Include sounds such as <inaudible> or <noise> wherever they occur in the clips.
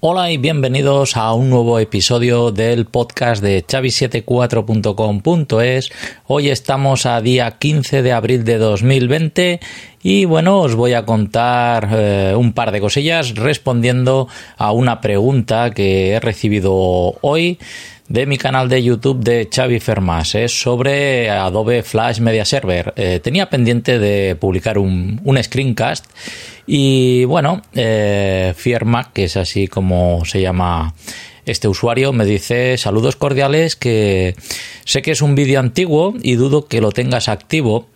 Hola y bienvenidos a un nuevo episodio del podcast de chavi74.com.es. Hoy estamos a día 15 de abril de 2020 y bueno, os voy a contar eh, un par de cosillas respondiendo a una pregunta que he recibido hoy de mi canal de YouTube de Xavi Fermas. Es sobre Adobe Flash Media Server. Eh, tenía pendiente de publicar un, screencast y bueno, eh, Fiermac, que es así como se llama este usuario, me dice saludos cordiales que sé que es un vídeo antiguo y dudo que lo tengas activo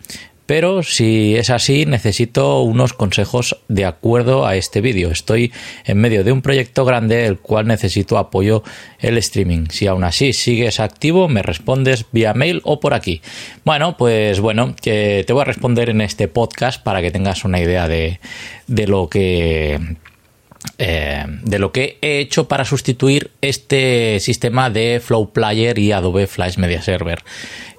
pero si es así, necesito unos consejos de acuerdo a este vídeo. Estoy en medio de un proyecto grande el cual necesito apoyo el streaming. Si aún así sigues activo, me respondes vía mail o por aquí. Bueno, pues bueno, te voy a responder en este podcast para que tengas una idea de, de lo que eh, de lo que he hecho para sustituir este sistema de Flow Player y Adobe Flash Media Server.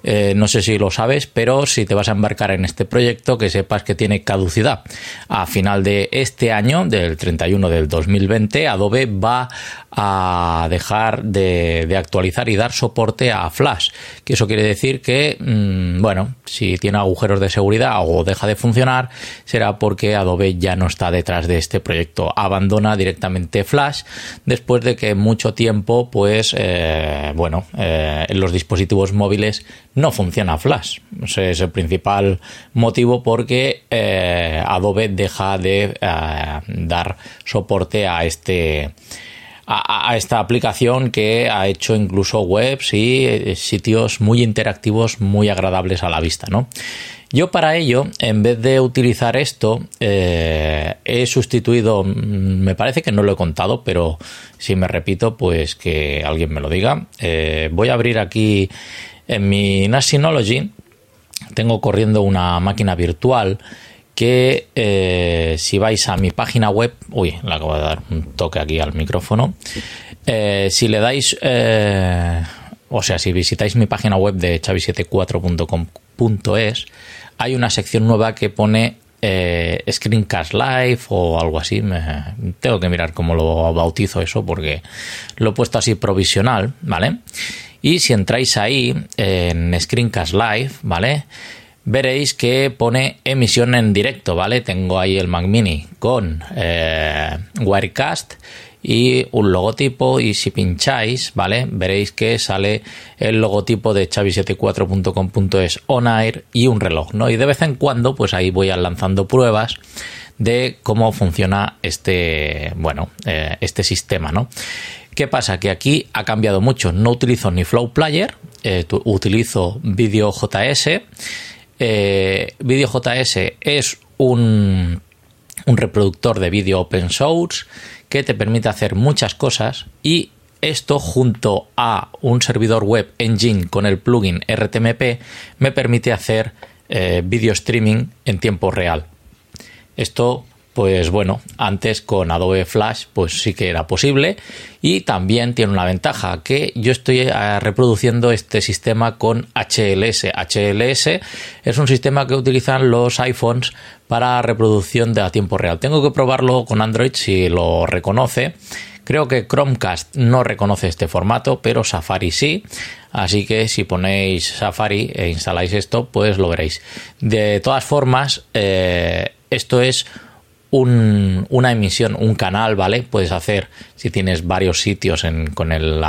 Eh, no sé si lo sabes, pero si te vas a embarcar en este proyecto, que sepas que tiene caducidad. A final de este año, del 31 del 2020, Adobe va a dejar de, actualizar y dar soporte a Flash. Que eso quiere decir que, mm, bueno, si tiene agujeros de seguridad o deja de funcionar, será porque Adobe ya no está detrás de este proyecto. Abandona directamente Flash después de que mucho tiempo, pues, eh, bueno, eh, en los dispositivos móviles no funciona Flash. Ese es el principal motivo porque eh, Adobe deja de dar soporte a este a, esta aplicación que ha hecho incluso webs y sitios muy interactivos, muy agradables a la vista, ¿no? Yo para ello, en vez de utilizar esto, eh, he sustituido, mm, me parece que no lo he contado, pero si me repito, pues que alguien me lo diga. Eh, voy a abrir aquí en mi Nasynology, tengo corriendo una máquina virtual que eh, si vais a mi página web, uy, le acabo de dar un toque aquí al micrófono, si le dais, o sea, si visitáis mi página web de chavi74.com.es, hay una sección nueva que pone Screencast Live o algo así. tengo que mirar cómo lo bautizo eso porque lo he puesto así provisional, ¿vale? Y si entráis ahí en Screencast Live, ¿vale? veréis que pone emisión en directo, ¿vale? Tengo ahí el Mac Mini con eh, Wirecast y un logotipo y si pincháis, ¿vale? Veréis que sale el logotipo de chavi74.com.es on air y un reloj, ¿no? Y de vez en cuando, pues ahí voy lanzando pruebas de cómo funciona este, bueno, eh, este sistema, ¿no? ¿Qué pasa? Que aquí ha cambiado mucho. No utilizo ni Flow Player, eh, utilizo Video JS eh, VideoJS es un, un reproductor de vídeo open source que te permite hacer muchas cosas y esto junto a un servidor web engine con el plugin RTMP me permite hacer eh, video streaming en tiempo real. Esto pues bueno, antes con Adobe Flash pues sí que era posible y también tiene una ventaja que yo estoy eh, reproduciendo este sistema con HLS. HLS es un sistema que utilizan los iPhones para reproducción de a tiempo real. Tengo que probarlo con Android si lo reconoce. Creo que Chromecast no reconoce este formato, pero Safari sí. Así que si ponéis Safari e instaláis esto, pues lo veréis. De todas formas, eh, esto es una emisión, un canal, ¿vale? Puedes hacer, si tienes varios sitios con el,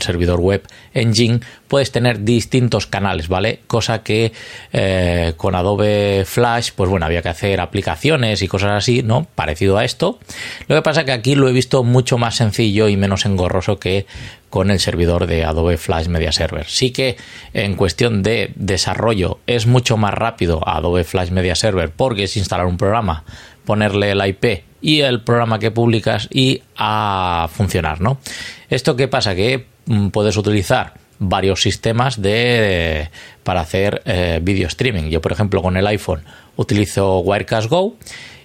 servidor web Engine, puedes tener distintos canales, ¿vale? Cosa que eh, con Adobe Flash, pues bueno, había que hacer aplicaciones y cosas así, ¿no? Parecido a esto. Lo que pasa es que aquí lo he visto mucho más sencillo y menos engorroso que con el servidor de Adobe Flash Media Server. Sí que en cuestión de desarrollo es mucho más rápido Adobe Flash Media Server porque es instalar un programa ponerle el IP y el programa que publicas y a funcionar, ¿no? Esto qué pasa que mm, puedes utilizar varios sistemas de para hacer eh, video streaming. Yo, por ejemplo, con el iPhone utilizo Wirecast Go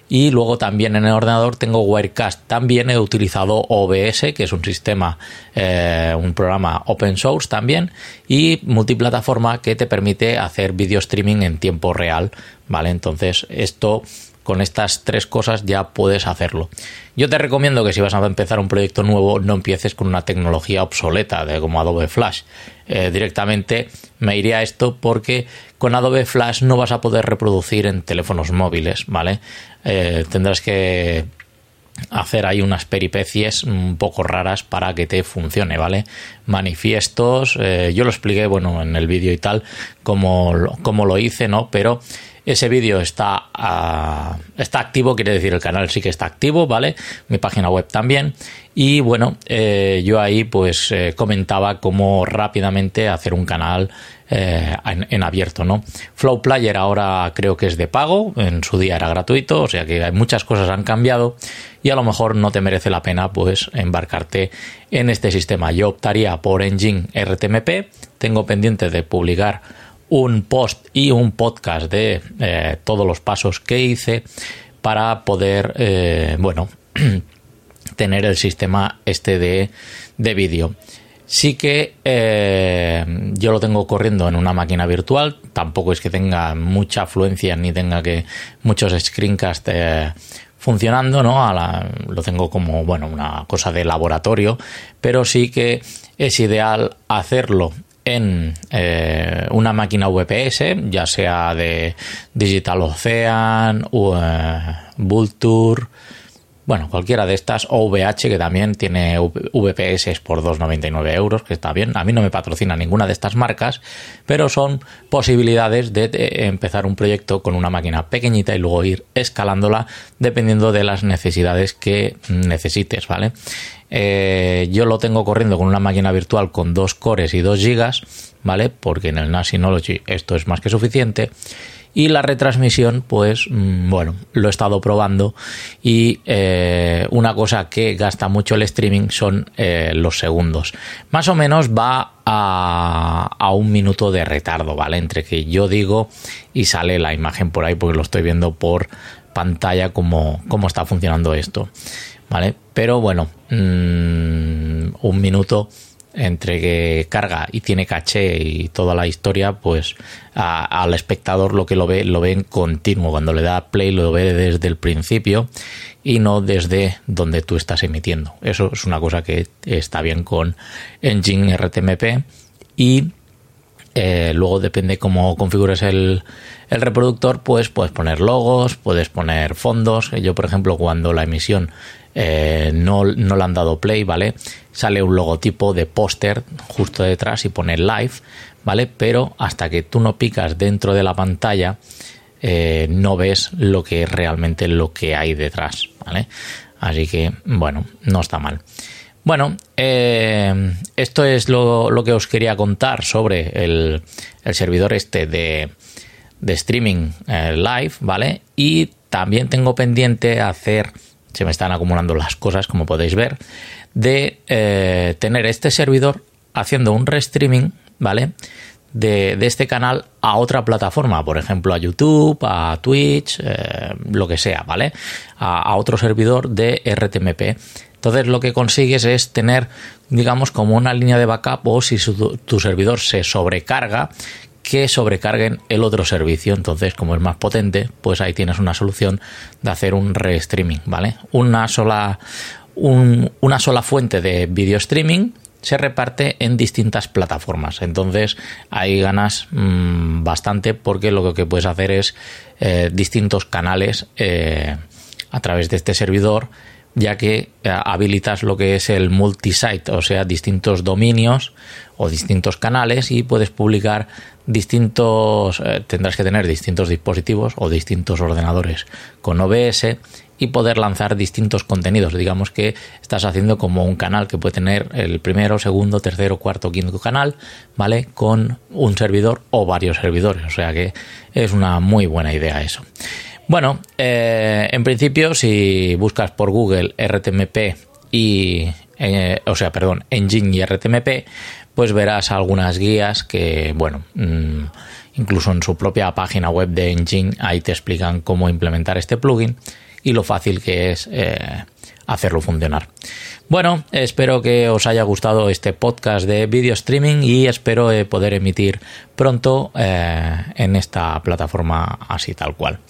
y luego también en el ordenador tengo Wirecast. También he utilizado OBS, que es un sistema, eh, un programa open source también, y multiplataforma que te permite hacer video streaming en tiempo real, ¿vale? Entonces, esto con estas tres cosas ya puedes hacerlo. Yo te recomiendo que si vas a empezar un proyecto nuevo no empieces con una tecnología obsoleta de como Adobe Flash. Eh, directamente me iría a esto porque con Adobe Flash no vas a poder reproducir en teléfonos móviles, ¿vale? Eh, tendrás que hacer ahí unas peripecies un poco raras para que te funcione, ¿vale? Manifiestos, eh, yo lo expliqué, bueno, en el vídeo y tal, como, como lo hice, ¿no? Pero ese vídeo está, ah, está activo, quiere decir el canal sí que está activo, ¿vale? Mi página web también. Y bueno, eh, yo ahí pues eh, comentaba cómo rápidamente hacer un canal eh, en, abierto, ¿no? Flow Player ahora creo que es de pago, en su día era gratuito, o sea que muchas cosas han cambiado y a lo mejor no te merece la pena pues embarcarte en este sistema. Yo optaría por Engine RTMP, tengo pendiente de publicar un post y un podcast de eh, todos los pasos que hice para poder, eh, bueno, <clears throat> tener el sistema este de, de vídeo. Sí que eh, yo lo tengo corriendo en una máquina virtual, tampoco es que tenga mucha afluencia ni tenga que muchos screencasts funcionando, ¿no? lo tengo como, bueno, una cosa de laboratorio, pero sí que es ideal hacerlo en eh, una máquina VPS, ya sea de Digital Ocean, eh, Vulture, bueno, cualquiera de estas, o VH, que también tiene VPS por 2,99 euros, que está bien. A mí no me patrocina ninguna de estas marcas, pero son posibilidades de, empezar un proyecto con una máquina pequeñita y luego ir escalándola dependiendo de las necesidades que necesites, ¿vale? Eh, yo lo tengo corriendo con una máquina virtual con 2 cores y 2 gigas, ¿vale? Porque en el NAS Synology esto es más que suficiente. Y la retransmisión, pues mm, bueno, lo he estado probando y eh, una cosa que gasta mucho el streaming son eh, los segundos. Más o menos va a, un minuto de retardo, ¿vale? Entre que yo digo y sale la imagen por ahí porque lo estoy viendo por pantalla cómo, cómo está funcionando esto, ¿vale? Pero bueno, mm, un minuto entre que carga y tiene caché y toda la historia, pues al espectador lo que lo ve, lo ve en continuo. Cuando le da play lo ve desde el principio y no desde donde tú estás emitiendo. Eso es una cosa que está bien con Engine RTMP y eh, luego depende cómo configures el, el, reproductor, pues puedes poner logos, puedes poner fondos. Yo, por ejemplo, cuando la emisión eh, no, no, le han dado play, ¿vale? Sale un logotipo de póster justo detrás y pone live, ¿vale? Pero hasta que tú no picas dentro de la pantalla, eh, no ves lo que es realmente lo que hay detrás, ¿vale? Así que, bueno, no está mal. Bueno, eh, esto es lo, lo, que os quería contar sobre el, el servidor este de, de streaming live, ¿vale? Y también tengo pendiente hacer se me están acumulando las cosas, como podéis ver, de eh, tener este servidor haciendo un restreaming, ¿vale? De, este canal a otra plataforma, por ejemplo a YouTube, a Twitch, eh, lo que sea, ¿vale? A, otro servidor de RTMP. Entonces lo que consigues es tener, digamos, como una línea de backup o si tu servidor se sobrecarga, que sobrecarguen el otro servicio. Entonces, como es más potente, pues ahí tienes una solución de hacer un restreaming, ¿vale? Una sola, una sola fuente de video streaming se reparte en distintas plataformas. Entonces ahí ganas mm, bastante porque lo que puedes hacer es eh, distintos canales eh, a través de este servidor ya que eh, habilitas lo que es el multisite, o sea, distintos dominios o distintos canales y puedes publicar distintos, eh, tendrás que tener distintos dispositivos o distintos ordenadores con OBS y poder lanzar distintos contenidos. Digamos que estás haciendo como un canal que puede tener el primero, segundo, tercero, cuarto, quinto canal, ¿vale? Con un servidor o varios servidores. O sea que es una muy buena idea eso. Bueno, eh, en principio, si buscas por Google RTMP y, eh, o sea, perdón, Engine y RTMP, pues verás algunas guías que, bueno, mm, incluso en su propia página web de Engine, ahí te explican cómo implementar este plugin y lo fácil que es eh, hacerlo funcionar. Bueno, espero que os haya gustado este podcast de video streaming y espero eh, poder emitir pronto eh, en esta plataforma así tal cual.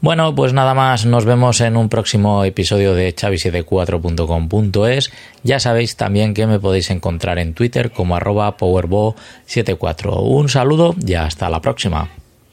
Bueno, pues nada más, nos vemos en un próximo episodio de chavi74.com.es. Ya sabéis también que me podéis encontrar en Twitter como arroba powerbo74. Un saludo y hasta la próxima.